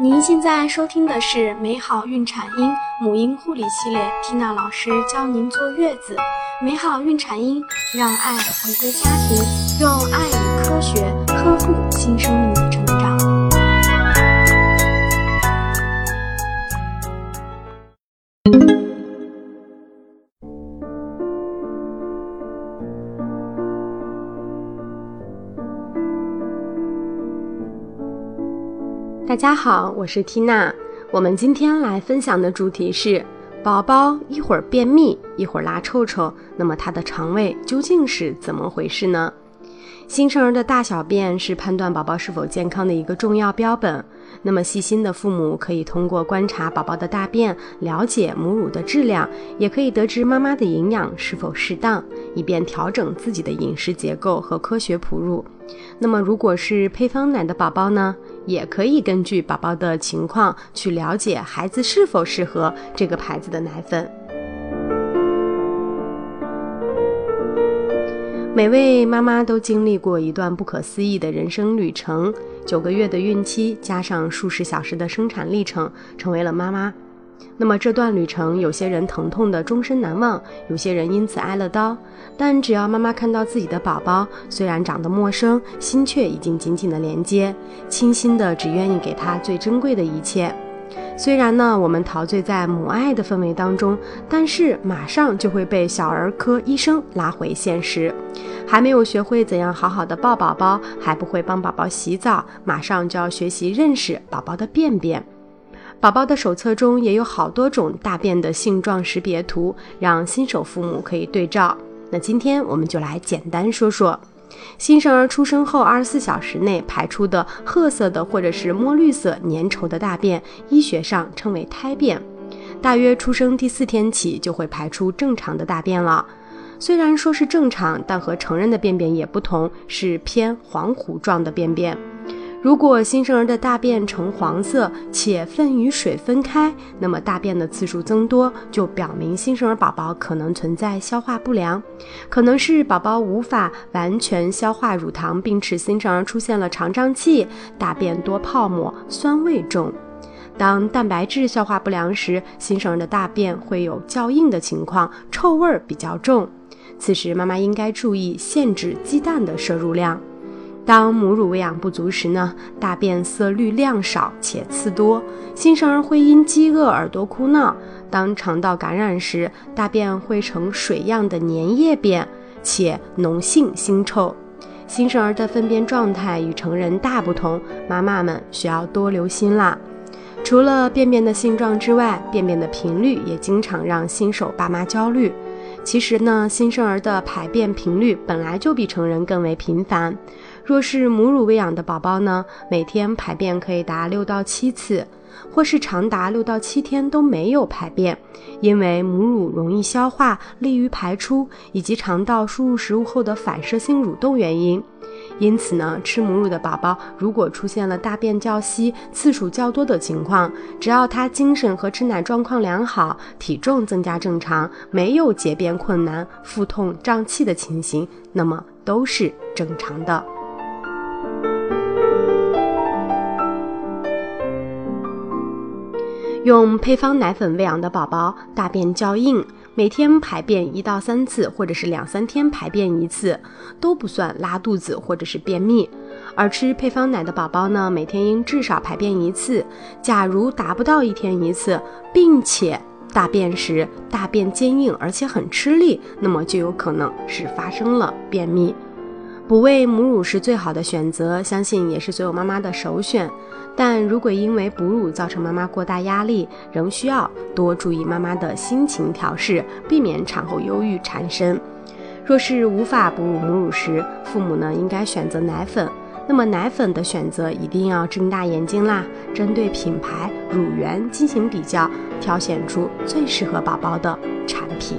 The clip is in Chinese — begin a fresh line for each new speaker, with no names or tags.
您现在收听的是美好孕产婴母婴护理系列，缇娜老师教您坐月子。美好孕产婴，让爱回归家庭，用爱与科学呵护新生命的成长。
大家好，我是缇娜。我们今天来分享的主题是：宝宝一会儿便秘，一会儿拉臭臭，那么他的肠胃究竟是怎么回事呢？新生儿的大小便是判断宝宝是否健康的一个重要标本。那么细心的父母可以通过观察宝宝的大便，了解母乳的质量，也可以得知妈妈的营养是否适当，以便调整自己的饮食结构和科学哺乳。那么如果是配方奶的宝宝呢，也可以根据宝宝的情况去了解孩子是否适合这个牌子的奶粉。每位妈妈都经历过一段不可思议的人生旅程，九个月的孕期加上数十小时的生产历程，成为了妈妈。那么这段旅程，有些人疼痛的终身难忘，有些人因此挨了刀。但只要妈妈看到自己的宝宝，虽然长得陌生，心却已经紧紧的连接，倾心的只愿意给他最珍贵的一切。虽然呢，我们陶醉在母爱的氛围当中，但是马上就会被小儿科医生拉回现实。还没有学会怎样好好的抱宝宝，还不会帮宝宝洗澡，马上就要学习认识宝宝的便便。宝宝的手册中也有好多种大便的性状识别图，让新手父母可以对照。那今天我们就来简单说说。新生儿出生后二十四小时内排出的褐色的或者是墨绿色粘稠的大便，医学上称为胎便。大约出生第四天起就会排出正常的大便了。虽然说是正常，但和成人的便便也不同，是偏黄糊状的便便。如果新生儿的大便呈黄色，且粪与水分开，那么大便的次数增多，就表明新生儿宝宝可能存在消化不良，可能是宝宝无法完全消化乳糖，并使新生儿出现了肠胀气、大便多泡沫、酸味重。当蛋白质消化不良时，新生儿的大便会有较硬的情况，臭味儿比较重。此时妈妈应该注意限制鸡蛋的摄入量。当母乳喂养不足时呢，大便色绿量少且刺多，新生儿会因饥饿而多哭闹。当肠道感染时，大便会呈水样的粘液便，且脓性腥臭。新生儿的粪便状态与成人大不同，妈妈们需要多留心啦。除了便便的性状之外，便便的频率也经常让新手爸妈焦虑。其实呢，新生儿的排便频率本来就比成人更为频繁。若是母乳喂养的宝宝呢，每天排便可以达六到七次，或是长达六到七天都没有排便，因为母乳容易消化，利于排出，以及肠道输入食物后的反射性蠕动原因。因此呢，吃母乳的宝宝如果出现了大便较稀、次数较多的情况，只要他精神和吃奶状况良好，体重增加正常，没有解便困难、腹痛胀气的情形，那么都是正常的。用配方奶粉喂养的宝宝，大便较硬，每天排便一到三次，或者是两三天排便一次，都不算拉肚子或者是便秘。而吃配方奶的宝宝呢，每天应至少排便一次。假如达不到一天一次，并且大便时大便坚硬而且很吃力，那么就有可能是发生了便秘。补喂母乳是最好的选择，相信也是所有妈妈的首选。但如果因为哺乳造成妈妈过大压力，仍需要多注意妈妈的心情调试，避免产后忧郁缠身。若是无法哺乳母乳时，父母呢应该选择奶粉。那么奶粉的选择一定要睁大眼睛啦，针对品牌、乳源进行比较，挑选出最适合宝宝的产品。